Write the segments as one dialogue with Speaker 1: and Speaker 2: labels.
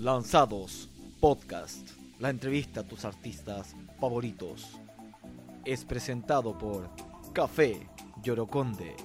Speaker 1: Lanzados Podcast, la entrevista a tus artistas favoritos. Es presentado por Café Yoroconde.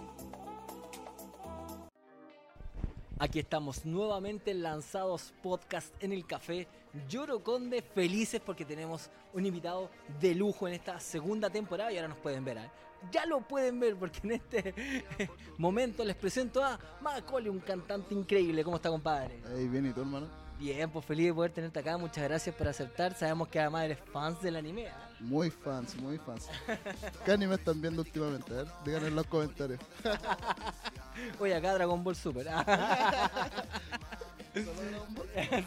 Speaker 1: Aquí estamos nuevamente en Lanzados Podcast en el Café Yoroconde, felices porque tenemos un invitado de lujo en esta segunda temporada y ahora nos pueden ver. ¿eh? Ya lo pueden ver porque en este momento les presento a Macaulay, un cantante increíble. ¿Cómo está, compadre?
Speaker 2: Hey, bien, ¿y tú, hermano?
Speaker 1: Bien, pues feliz de poder tenerte acá. Muchas gracias por aceptar. Sabemos que además eres fans del anime. ¿eh?
Speaker 2: Muy fans, muy fans. ¿Qué anime están viendo últimamente? A ver, díganlo en los comentarios.
Speaker 1: Oye, acá Dragon Ball Super.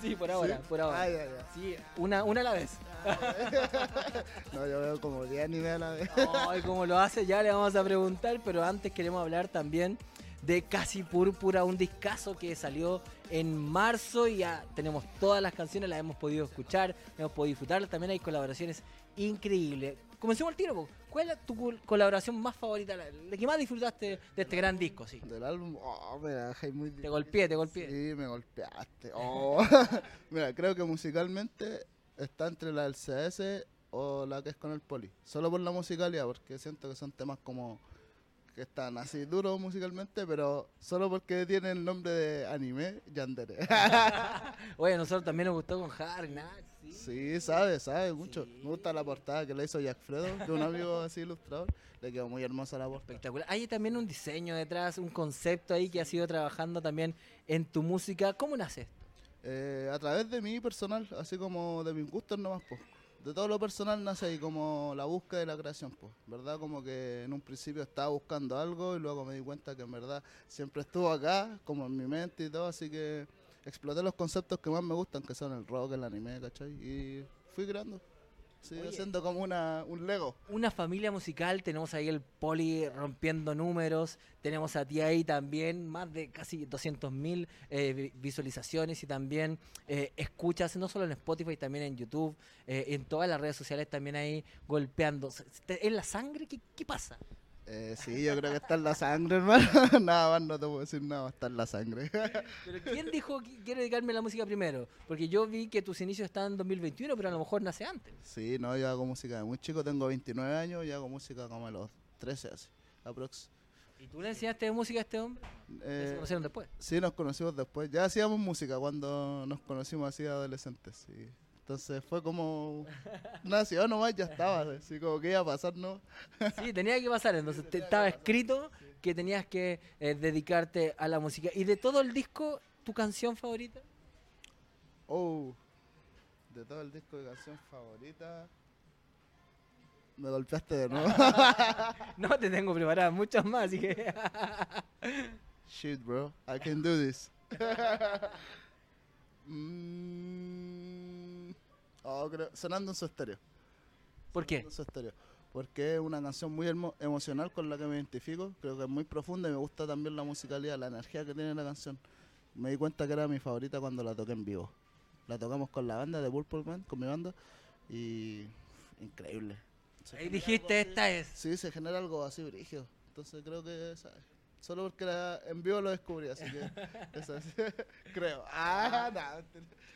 Speaker 1: sí, por ahora,
Speaker 2: ¿Sí?
Speaker 1: por ahora.
Speaker 2: Ah, ya, ya.
Speaker 1: Sí, una, una a la vez.
Speaker 2: No, yo veo como 10 animes a la vez.
Speaker 1: Ay, cómo lo hace, ya le vamos a preguntar, pero antes queremos hablar también de Casi Púrpura, un discazo que salió en marzo y ya tenemos todas las canciones, las hemos podido escuchar, hemos podido disfrutarlas, también hay colaboraciones increíbles. Comencemos el tiro. ¿cuál es tu col- colaboración más favorita, la que más disfrutaste de este gran disco? Sí.
Speaker 2: Del álbum, oh, dejáis muy
Speaker 1: Te golpeé, te golpeé.
Speaker 2: Sí, me golpeaste. Oh. Mira, creo que musicalmente está entre la del CS o la que es con el poli. Solo por la musicalidad, porque siento que son temas como que están así duros musicalmente, pero solo porque tiene el nombre de anime, Yandere.
Speaker 1: Oye, a nosotros también nos gustó con Harry, Nax, sí.
Speaker 2: Sí, sabe, sabe mucho.
Speaker 1: Sí.
Speaker 2: Me gusta la portada que le hizo Jack Fredo, de un amigo así ilustrador. Le quedó muy hermosa la portada.
Speaker 1: Espectacular. Hay también un diseño detrás, un concepto ahí que has ido trabajando también en tu música. ¿Cómo nace? esto?
Speaker 2: Eh, a través de mi personal, así como de mis gustos nomás, pues. De todo lo personal nace ahí como la búsqueda de la creación, pues. ¿Verdad? Como que en un principio estaba buscando algo y luego me di cuenta que en verdad siempre estuvo acá, como en mi mente y todo, así que exploté los conceptos que más me gustan, que son el rock, el anime, ¿cachai? Y fui creando. Sí,
Speaker 1: Oye.
Speaker 2: haciendo como una, un Lego.
Speaker 1: Una familia musical, tenemos ahí el poli rompiendo números, tenemos a ti ahí también, más de casi 200 mil visualizaciones y también eh, escuchas, no solo en Spotify, también en YouTube, eh, en todas las redes sociales también ahí golpeando. ¿En la sangre? ¿Qué, qué pasa?
Speaker 2: Eh, sí, yo creo que está en la sangre, hermano. nada más, no te puedo decir nada, está en la sangre.
Speaker 1: Pero ¿quién dijo que quiero dedicarme a la música primero? Porque yo vi que tus inicios están en 2021, pero a lo mejor nace antes.
Speaker 2: Sí, no, yo hago música de muy chico, tengo 29 años y hago música como a los 13 así, aprox.
Speaker 1: ¿Y tú le enseñaste música a este hombre? ¿Ya se
Speaker 2: Eh,
Speaker 1: conocieron después?
Speaker 2: sí, nos conocimos después, ya hacíamos música cuando nos conocimos así adolescentes, sí. Entonces fue como, nació nomás, ya estaba, así como que iba a pasar, ¿no?
Speaker 1: Sí, tenía que pasar. Entonces te- estaba escrito que tenías que eh, dedicarte a la música. Y de todo el disco, ¿tu canción favorita?
Speaker 2: Oh, de todo el disco de canción favorita, me golpeaste de nuevo.
Speaker 1: No te tengo preparadas muchas más, así que.
Speaker 2: Shit, bro. I can do this. Mm, oh, creo, sonando en su estéreo.
Speaker 1: ¿Por qué?
Speaker 2: En su estéreo. Porque es una canción muy hermo- emocional con la que me identifico. Creo que es muy profunda y me gusta también la musicalidad, la energía que tiene la canción. Me di cuenta que era mi favorita cuando la toqué en vivo. La tocamos con la banda de Purple Man, con mi banda. Y increíble.
Speaker 1: Ahí dijiste, esta
Speaker 2: así-
Speaker 1: es.
Speaker 2: Sí, se genera algo así brígido. Entonces creo que esa es. Solo porque la, en vivo lo descubrí, así que esa es. creo. Ah, nada.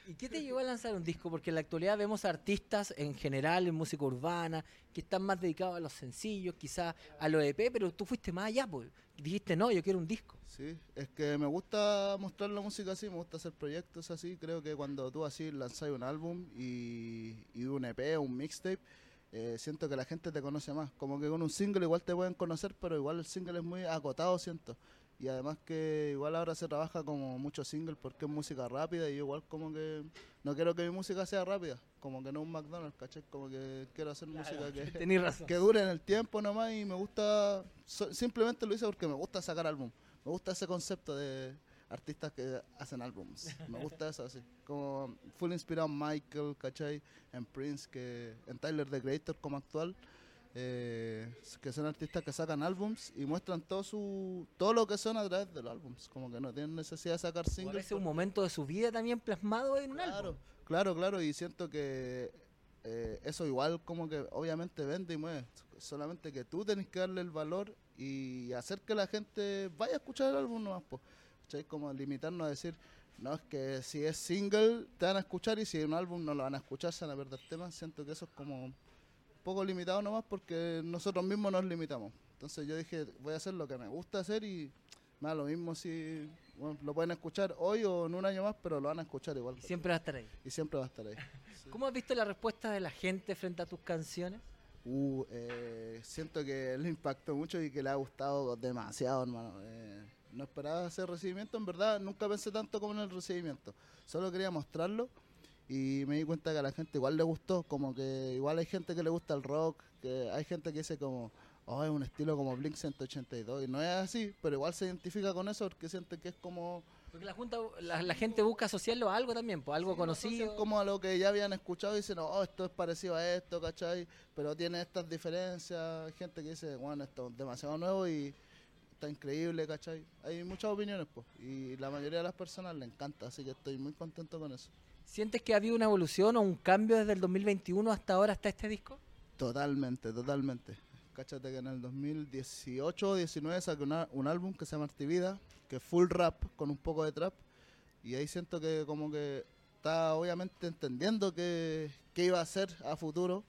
Speaker 1: ¿Y qué te llevó a lanzar un disco? Porque en la actualidad vemos artistas en general en música urbana que están más dedicados a los sencillos, quizás a lo EP, pero tú fuiste más allá, pues. Dijiste, no, yo quiero un disco.
Speaker 2: Sí, es que me gusta mostrar la música así, me gusta hacer proyectos así. Creo que cuando tú así lanzas un álbum y, y un EP un mixtape, eh, siento que la gente te conoce más. Como que con un single igual te pueden conocer, pero igual el single es muy acotado, siento. Y además que igual ahora se trabaja como mucho single porque es música rápida y yo igual como que no quiero que mi música sea rápida, como que no un McDonald's, ¿cachai? Como que quiero hacer música que,
Speaker 1: razón.
Speaker 2: que dure en el tiempo nomás y me gusta, so- simplemente lo hice porque me gusta sacar álbum, me gusta ese concepto de artistas que hacen álbums, me gusta eso así, como full inspirado en Michael, ¿cachai? En Prince, que en Tyler the Creator como actual, eh, que son artistas que sacan álbums y muestran todo su todo lo que son a través de los álbums, como que no tienen necesidad de sacar singles.
Speaker 1: es un momento de su vida también plasmado en un álbum.
Speaker 2: Claro, claro, claro, y siento que eh, eso igual como que obviamente vende y mueve, solamente que tú tenés que darle el valor y hacer que la gente vaya a escuchar el álbum nomás, po. ¿Cachai? Como limitarnos a decir, No, es que si es single te van a escuchar y si es un álbum no lo van a escuchar, se van a perder temas. Siento que eso es como un poco limitado nomás porque nosotros mismos nos limitamos. Entonces yo dije, voy a hacer lo que me gusta hacer y me da lo mismo si bueno, lo pueden escuchar hoy o en un año más, pero lo van a escuchar igual.
Speaker 1: Y siempre va a estar ahí.
Speaker 2: Y siempre va a estar ahí. Sí.
Speaker 1: ¿Cómo has visto la respuesta de la gente frente a tus canciones?
Speaker 2: Uh, eh, siento que le impactó mucho y que le ha gustado demasiado, hermano. Eh, no esperaba ese recibimiento, en verdad nunca pensé tanto como en el recibimiento. Solo quería mostrarlo y me di cuenta que a la gente igual le gustó, como que igual hay gente que le gusta el rock, que hay gente que dice como, oh, es un estilo como Blink 182 y no es así, pero igual se identifica con eso porque siente que es como...
Speaker 1: Porque la, junta, la, la gente busca asociarlo a algo también, pues algo
Speaker 2: Sí,
Speaker 1: conocido.
Speaker 2: como a lo que ya habían escuchado y dicen, oh, esto es parecido a esto, ¿cachai? Pero tiene estas diferencias. Hay gente que dice, bueno, esto es demasiado nuevo y está increíble, ¿cachai? Hay muchas opiniones, pues. Y la mayoría de las personas le encanta, así que estoy muy contento con eso.
Speaker 1: ¿Sientes que ha habido una evolución o un cambio desde el 2021 hasta ahora, hasta este disco?
Speaker 2: Totalmente, totalmente. Cáchate que en el 2018 o 19 saqué una- un álbum que se llama Artivida, que es full rap con un poco de trap. Y ahí siento que como que está obviamente entendiendo qué, qué iba a hacer a futuro.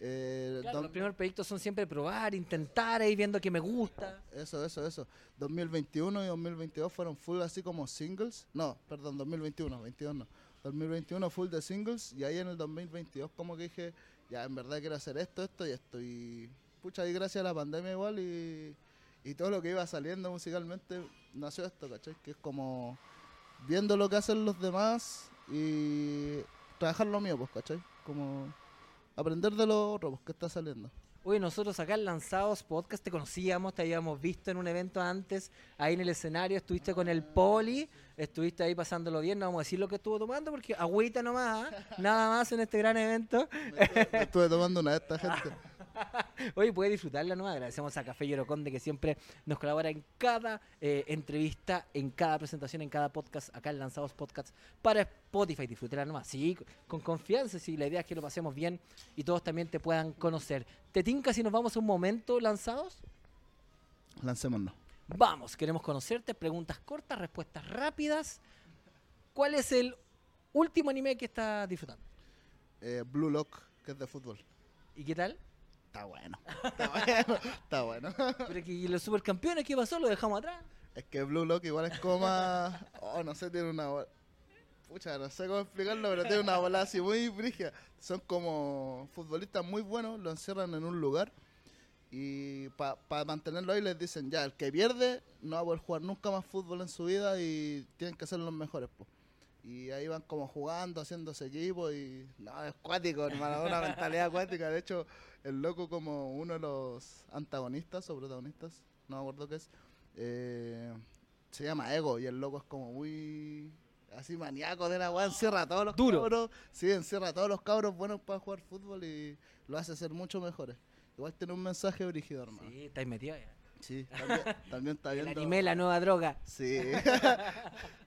Speaker 2: Eh,
Speaker 1: Claro, los primeros proyectos son siempre probar, intentar, ir viendo que me gusta.
Speaker 2: Eso, eso, eso. 2021 y 2022 fueron full así como singles. No, perdón, 2021, 22 no. 2021 full de singles y ahí en el 2022 como que dije, ya en verdad quiero hacer esto, esto y esto. Y pucha, ahí gracias a la pandemia igual y, y todo lo que iba saliendo musicalmente nació esto, ¿cachai? Que es como viendo lo que hacen los demás y trabajar lo mío, pues, ¿cachai? Como aprender de lo otro, pues, que está saliendo.
Speaker 1: Oye, nosotros acá en Lanzados Podcast te conocíamos, te habíamos visto en un evento antes, ahí en el escenario, estuviste con el Poli, estuviste ahí pasándolo bien, no vamos a decir lo que estuvo tomando porque agüita nomás, ¿ah? nada más en este gran evento.
Speaker 2: Me estuve, me estuve tomando una de estas gente.
Speaker 1: Oye, puede disfrutarla nomás. Agradecemos a Café Yoroconde que siempre nos colabora en cada eh, entrevista, en cada presentación, en cada podcast, acá en Lanzados Podcasts para Spotify. Disfrútela nomás. Sí, con confianza. Sí, la idea es que lo pasemos bien y todos también te puedan conocer. ¿Te tinca si nos vamos a un momento lanzados?
Speaker 2: Lancémonos.
Speaker 1: Vamos, queremos conocerte. Preguntas cortas, respuestas rápidas. ¿Cuál es el último anime que estás disfrutando?
Speaker 2: Eh, Blue Lock, que es de fútbol.
Speaker 1: ¿Y qué tal?
Speaker 2: Está bueno. Está bueno. Está bueno.
Speaker 1: Pero que ¿y los supercampeones, ¿qué pasó? ¿Lo dejamos atrás?
Speaker 2: Es que Blue Lock igual es como más... Oh, no sé, tiene una... bola- Pucha, no sé cómo explicarlo, pero tiene una bola así muy brígida. Son como futbolistas muy buenos, lo encierran en un lugar y para mantenerlo ahí les dicen, ya, el que pierde no va a poder jugar nunca más fútbol en su vida y tienen que ser los mejores, po. Y ahí van como jugando, haciéndose equipo y... No, es cuático, hermano, una mentalidad acuática. De hecho, el loco como uno de los antagonistas o protagonistas, no me acuerdo qué es, eh, se llama Ego y el loco es como muy así maníaco de la weá, encierra a todos los
Speaker 1: Duro.
Speaker 2: cabros, sí, encierra a todos los cabros buenos para jugar fútbol y lo hace ser mucho mejores. Igual tiene un mensaje brígido, hermano.
Speaker 1: Sí, estáis metido ya.
Speaker 2: Sí, también, también está
Speaker 1: El
Speaker 2: viendo.
Speaker 1: anime, la nueva droga.
Speaker 2: Sí.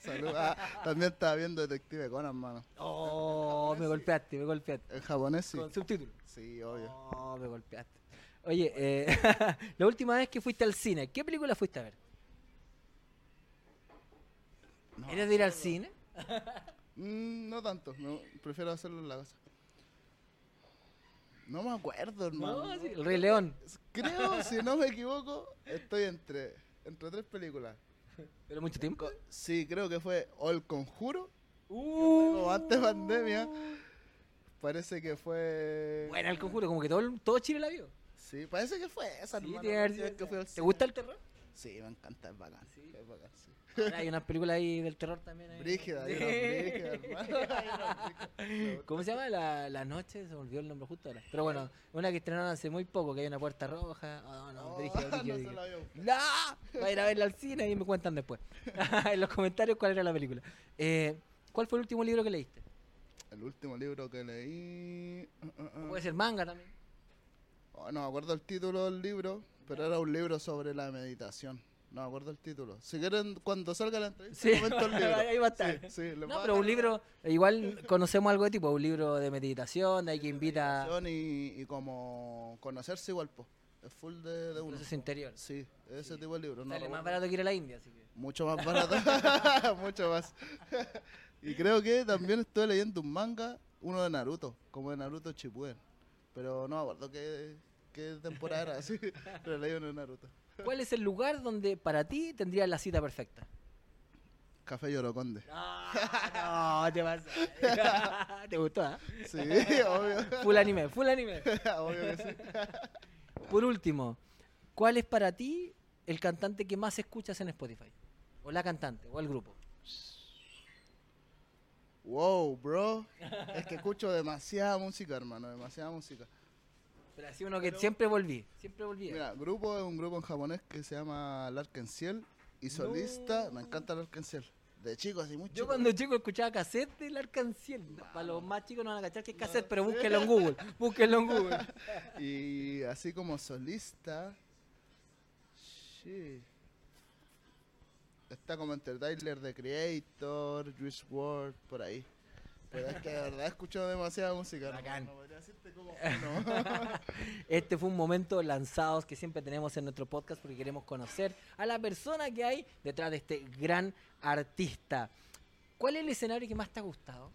Speaker 2: Salud. Ah, también estaba viendo Detective Conan, hermano.
Speaker 1: Oh, me golpeaste, me golpeaste.
Speaker 2: En japonés sí.
Speaker 1: Con subtítulos.
Speaker 2: Sí, obvio.
Speaker 1: Oh, me golpeaste. Oye, eh, la última vez que fuiste al cine, ¿qué película fuiste a ver?
Speaker 2: No,
Speaker 1: ¿Eres de ir al cine?
Speaker 2: Mm, no tanto, no, prefiero hacerlo en la casa. No me acuerdo, hermano.
Speaker 1: No, sí, El Rey León.
Speaker 2: Creo, si no me equivoco, estoy entre, entre tres películas.
Speaker 1: ¿Pero mucho tiempo?
Speaker 2: Sí, creo que fue O El Conjuro,
Speaker 1: Uh,
Speaker 2: como antes pandemia. Parece que fue...
Speaker 1: Bueno, el conjuro, como que todo, todo Chile la vio.
Speaker 2: Sí, parece que fue esa,
Speaker 1: Sí,
Speaker 2: hermano, la
Speaker 1: que
Speaker 2: al
Speaker 1: ¿Te gusta el terror?
Speaker 2: Sí, me encanta, es bacán.
Speaker 1: Sí.
Speaker 2: Es bacán, sí.
Speaker 1: Ahora hay unas películas ahí del terror también. ahí.
Speaker 2: Brígida, hay unas brígidas, hermano. Hay unas brígidas.
Speaker 1: ¿Cómo se llama? La, la noche, se me olvidó el nombre justo ahora. Pero bueno, una que estrenaron hace muy poco, que hay una puerta roja. Oh, no,
Speaker 2: Oh,
Speaker 1: brígida, brígida,
Speaker 2: no se
Speaker 1: brígida.
Speaker 2: la vio.
Speaker 1: ¡No! Va a ir a verla al cine y me cuentan después. en los comentarios cuál era la película. Eh, ¿Cuál fue el último libro que leíste?
Speaker 2: El último libro que leí... uh, uh, uh.
Speaker 1: Puede ser manga también.
Speaker 2: Oh, no me acuerdo el título del libro, pero era un libro sobre la meditación. No me acuerdo el título. Si quieren, cuando salga la entrevista,
Speaker 1: Sí,
Speaker 2: comento el libro.
Speaker 1: ahí va a estar.
Speaker 2: Sí, sí,
Speaker 1: No, pero un libro, igual conocemos algo de tipo, un libro de meditación, de ahí que invita...
Speaker 2: y, y como conocerse igual, pues. Es full de, de uno.
Speaker 1: Proceso interior.
Speaker 2: Sí, ese tipo de libro. no
Speaker 1: Sale
Speaker 2: lo
Speaker 1: más barato que ir a la India, así que.
Speaker 2: Mucho más barato. Mucho más. y creo que también estoy leyendo un manga, uno de Naruto, como de Naruto Shippuden. Pero no me acuerdo qué, qué temporada era, así. Uno de Naruto.
Speaker 1: ¿Cuál es el lugar donde para ti tendrías la cita perfecta?
Speaker 2: Café Yoroconde.
Speaker 1: No, no, te pasa. ¿Te gustó, ah?
Speaker 2: Sí, obvio.
Speaker 1: Full anime, full anime.
Speaker 2: obvio que sí.
Speaker 1: Por último, ¿cuál es para ti el cantante que más escuchas en Spotify? O la cantante, o el grupo.
Speaker 2: Wow, bro. Es que escucho demasiada música, hermano, demasiada música.
Speaker 1: Pero así uno que siempre volví, siempre volví.
Speaker 2: Mira, grupo es un grupo en japonés que se llama Larkenciel y solista,
Speaker 1: No.
Speaker 2: me encanta Larkenciel. De chico, así mucho.
Speaker 1: Yo cuando chico escuchaba cassette del Arcanciel. Para los más chicos no van a cachar que es
Speaker 2: No
Speaker 1: cassette, pero búsquenlo en Google. Búsquenlo en Google.
Speaker 2: Y así como solista. Sí. Está como entre Tyler the Creator, Juice WRLD, por ahí. Pero es que de verdad he escuchado demasiada música.
Speaker 1: Bacán.
Speaker 2: No podría decirte como uno.
Speaker 1: Este fue un momento lanzados que siempre tenemos en nuestro podcast porque queremos conocer a la persona que hay detrás de este gran artista. ¿Cuál es el escenario que más te ha gustado?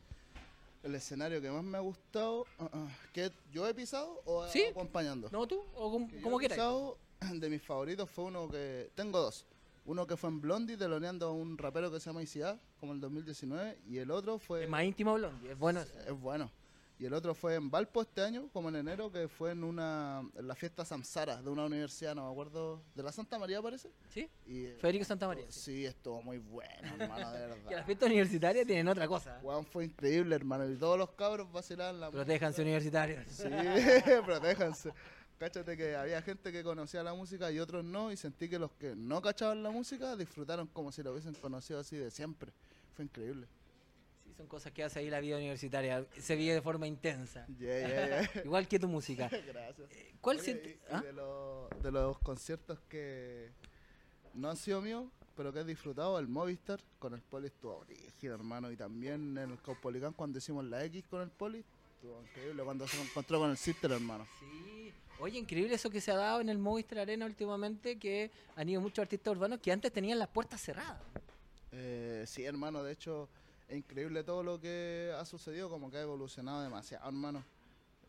Speaker 2: El escenario que más me ha gustado, ah, ah, que yo he pisado o
Speaker 1: Sí.
Speaker 2: acompañando.
Speaker 1: ¿No tú? ¿O como,
Speaker 2: Que
Speaker 1: como
Speaker 2: he
Speaker 1: quieras?
Speaker 2: pisado, de mis favoritos fue uno que. Tengo dos. Uno que fue en Blondie, teloneando a un rapero que se llama ICA, como el 2019. Y el otro fue.
Speaker 1: Es más íntimo Blondie, es bueno.
Speaker 2: Es bueno. Y el otro fue en Valpo este año, como en enero, que fue en una en la fiesta Samsara de una universidad, no me acuerdo, de la Santa María parece.
Speaker 1: ¿Sí?
Speaker 2: Y, eh,
Speaker 1: Federico Santa María.
Speaker 2: Sí,
Speaker 1: sí.
Speaker 2: estuvo muy bueno, hermano, de
Speaker 1: Que las
Speaker 2: verdad.
Speaker 1: fiestas universitarias tienen otra cosa.
Speaker 2: Weón, fue increíble, hermano. Y todos los cabros vacilaban la
Speaker 1: Protéjanse universitarios.
Speaker 2: Sí, protéjanse. Cáchate que había gente que conocía la música y otros no, y sentí que los que no cachaban la música disfrutaron como si lo hubiesen conocido así de siempre. Fue increíble.
Speaker 1: Sí, son cosas que hace ahí la vida universitaria. Se vive de forma intensa.
Speaker 2: Yeah, yeah, yeah.
Speaker 1: Igual que tu música.
Speaker 2: Gracias.
Speaker 1: ¿Cuál
Speaker 2: Oye,
Speaker 1: siente-
Speaker 2: y- y
Speaker 1: ah?
Speaker 2: de, los, de los conciertos que no han sido míos, pero que he disfrutado, el Movistar con el Poli estuvo brígido, hermano. Y también en el Caupolicán cuando hicimos la X con el Poli, estuvo increíble cuando se encontró con el Sister, hermano.
Speaker 1: Sí. Oye, increíble eso que se ha dado en el Movistar Arena últimamente, que han ido muchos artistas urbanos que antes tenían las puertas cerradas.
Speaker 2: Eh, sí, hermano, de hecho, es increíble todo lo que ha sucedido, como que ha evolucionado demasiado, hermano.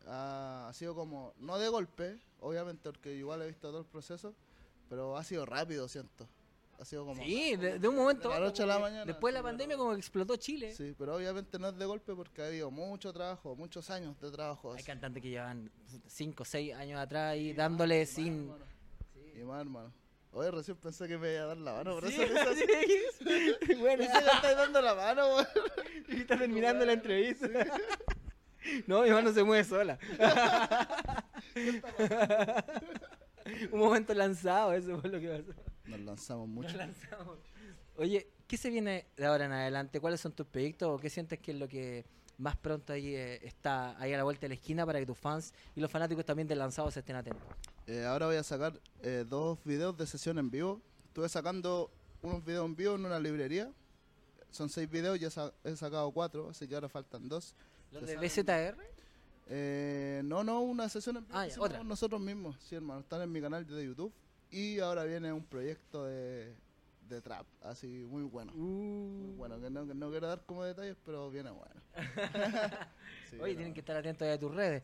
Speaker 2: Ha, ha sido como, no de golpe, obviamente, porque igual he visto todo el proceso, pero ha sido rápido, siento. Ha sido como...
Speaker 1: Sí, de, de un momento.
Speaker 2: de la noche a la mañana,
Speaker 1: Después de la
Speaker 2: sí,
Speaker 1: pandemia, como que explotó Chile.
Speaker 2: Sí, pero obviamente no es de golpe porque ha habido mucho trabajo, muchos años de trabajo.
Speaker 1: Hay
Speaker 2: así.
Speaker 1: cantantes que llevan 5 o 6 años atrás dándole
Speaker 2: Y más,
Speaker 1: sin.
Speaker 2: hermano. Y más, hermano. Oye, recién pensé que me iba a dar la mano, pero
Speaker 1: Sí,
Speaker 2: eso así.
Speaker 1: sí. bueno,
Speaker 2: que estáis dando la mano, weón.
Speaker 1: y está terminando la entrevista. No, mi mano se mueve sola. Un momento lanzado, eso fue lo que pasó.
Speaker 2: Nos lanzamos mucho.
Speaker 1: Nos lanzamos. Oye, ¿qué se viene de ahora en adelante? ¿Cuáles son tus proyectos o qué sientes que es lo que más pronto ahí eh, está ahí a la vuelta de la esquina para que tus fans y los fanáticos también del lanzado se estén atentos?
Speaker 2: Eh, ahora voy a sacar eh, dos videos de sesión en vivo. Estuve sacando unos videos en vivo en una librería. Son seis videos, ya sa- he sacado cuatro, así que ahora faltan dos.
Speaker 1: ¿Los de BZR?
Speaker 2: Eh, no, no, una sesión en vivo
Speaker 1: Ah, otra.
Speaker 2: nosotros mismos. Sí, hermano, están en mi canal de YouTube. Y ahora viene un proyecto de, de trap, así muy bueno. Muy
Speaker 1: Uh.
Speaker 2: bueno, que no, que no quiero dar como detalles, pero viene bueno. Sí,
Speaker 1: Oye, tienen que estar atentos a tus redes.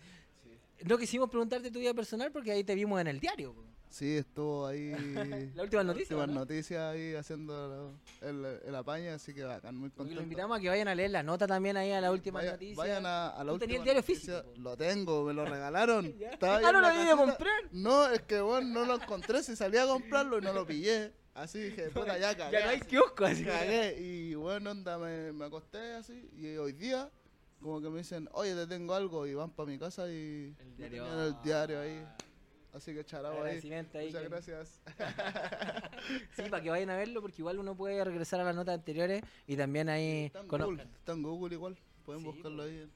Speaker 1: No quisimos preguntarte tu vida personal porque ahí te vimos en el diario. po.
Speaker 2: Sí, estuvo ahí.
Speaker 1: La última noticia,
Speaker 2: últimas
Speaker 1: ¿no?
Speaker 2: noticias ahí haciendo el, el apaña, así que bacán, muy
Speaker 1: Y
Speaker 2: contento.
Speaker 1: lo invitamos a que vayan a leer la nota también ahí a la última
Speaker 2: Vaya-
Speaker 1: noticia.
Speaker 2: Vayan a, a la
Speaker 1: ¿Tú
Speaker 2: última
Speaker 1: el diario
Speaker 2: noticia.
Speaker 1: físico, po?
Speaker 2: Lo tengo, me lo regalaron.
Speaker 1: Ah, no lo
Speaker 2: la
Speaker 1: vine a comprar.
Speaker 2: No, es que bueno, no lo encontré, si salí a comprarlo y no lo pillé. Así dije, puta, ya cagué.
Speaker 1: Ya no hay
Speaker 2: así.
Speaker 1: kiosco así.
Speaker 2: Cagué. Y bueno, onda, me, me acosté así. Y hoy día, como que me dicen, oye, te tengo algo. Y van para mi casa y
Speaker 1: El diario.
Speaker 2: el diario ahí. Así que charabo ahí. Muchas
Speaker 1: que-
Speaker 2: gracias.
Speaker 1: Sí, para que vayan a verlo porque igual uno puede regresar a las notas anteriores y también ahí
Speaker 2: Está en. Google, está en Google igual. Pueden
Speaker 1: Sí,
Speaker 2: buscarlo ahí.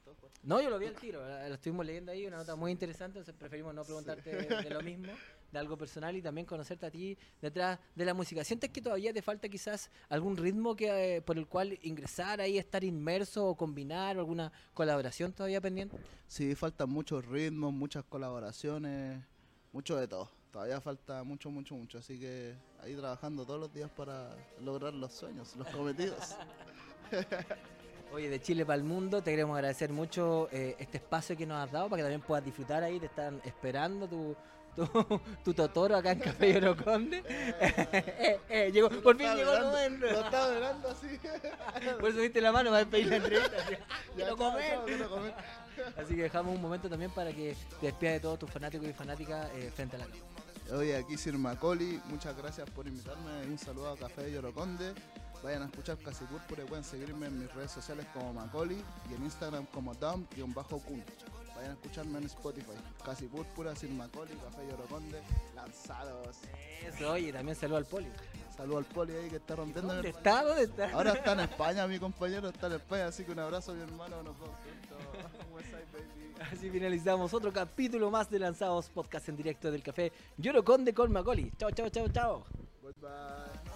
Speaker 1: No, yo lo vi al tiro, lo estuvimos leyendo ahí, una nota muy interesante, entonces preferimos no preguntarte de, de lo mismo, de algo personal y también conocerte a ti detrás de la música. ¿Sientes que todavía te falta quizás algún ritmo que eh, por el cual ingresar ahí, estar inmerso o combinar o alguna colaboración todavía pendiente?
Speaker 2: Sí, faltan muchos ritmos, muchas colaboraciones, mucho de todo. todavía falta mucho, mucho, mucho. Así que ahí trabajando todos los días para lograr los sueños, los cometidos.
Speaker 1: Oye, de Chile para el mundo, te queremos agradecer mucho eh, este espacio que nos has dado para que también puedas disfrutar ahí. Te están esperando tu, tu, tu Totoro acá en Café Yoroconde. eh, eh, llegó, por fin llegó el momento.
Speaker 2: Lo estaba mirando así.
Speaker 1: Por eso viste la mano para despedir la entrevista. así,
Speaker 2: Ya,
Speaker 1: Quiero comer.
Speaker 2: chao, quiero comer.
Speaker 1: Así que dejamos un momento también para que te despidas de todos tus fanáticos y fanáticas frente a la cámara.
Speaker 2: Oye, aquí Sir Macoli, muchas gracias por invitarme. Un saludo a Café de Yoroconde. Vayan a escuchar Casi Púrpura y pueden seguirme en mis redes sociales como Macoli y en Instagram como Dom-Kun. Vayan a escucharme en Spotify. Casi Púrpura, Sir Macoli, Café Yoroconde, lanzados.
Speaker 1: Eso, oye, también saludo al poli.
Speaker 2: Saludo al poli ahí que está rompiendo.
Speaker 1: ¿Dónde
Speaker 2: el-
Speaker 1: está? ¿Dónde está?
Speaker 2: Ahora está en España, mi compañero está en España, así que un abrazo mi hermano, nos vemos.
Speaker 1: Así finalizamos otro capítulo más de Lanzados Podcast en directo del café Yoroconde con Macoli. Chao, chao, chao, chao.
Speaker 2: Bye bye.